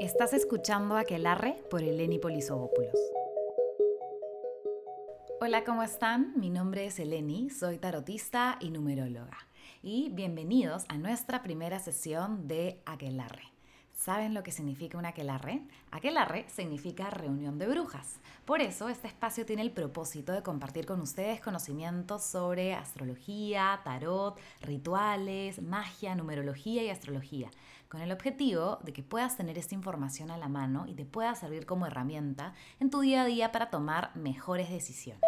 Estás escuchando Aquelarre por Eleni Polisovopoulos. Hola, ¿cómo están? Mi nombre es Eleni, soy tarotista y numeróloga. Y bienvenidos a nuestra primera sesión de Aquelarre. ¿Saben lo que significa un aquelarre? Aquelarre significa reunión de brujas. Por eso este espacio tiene el propósito de compartir con ustedes conocimientos sobre astrología, tarot, rituales, magia, numerología y astrología, con el objetivo de que puedas tener esta información a la mano y te pueda servir como herramienta en tu día a día para tomar mejores decisiones.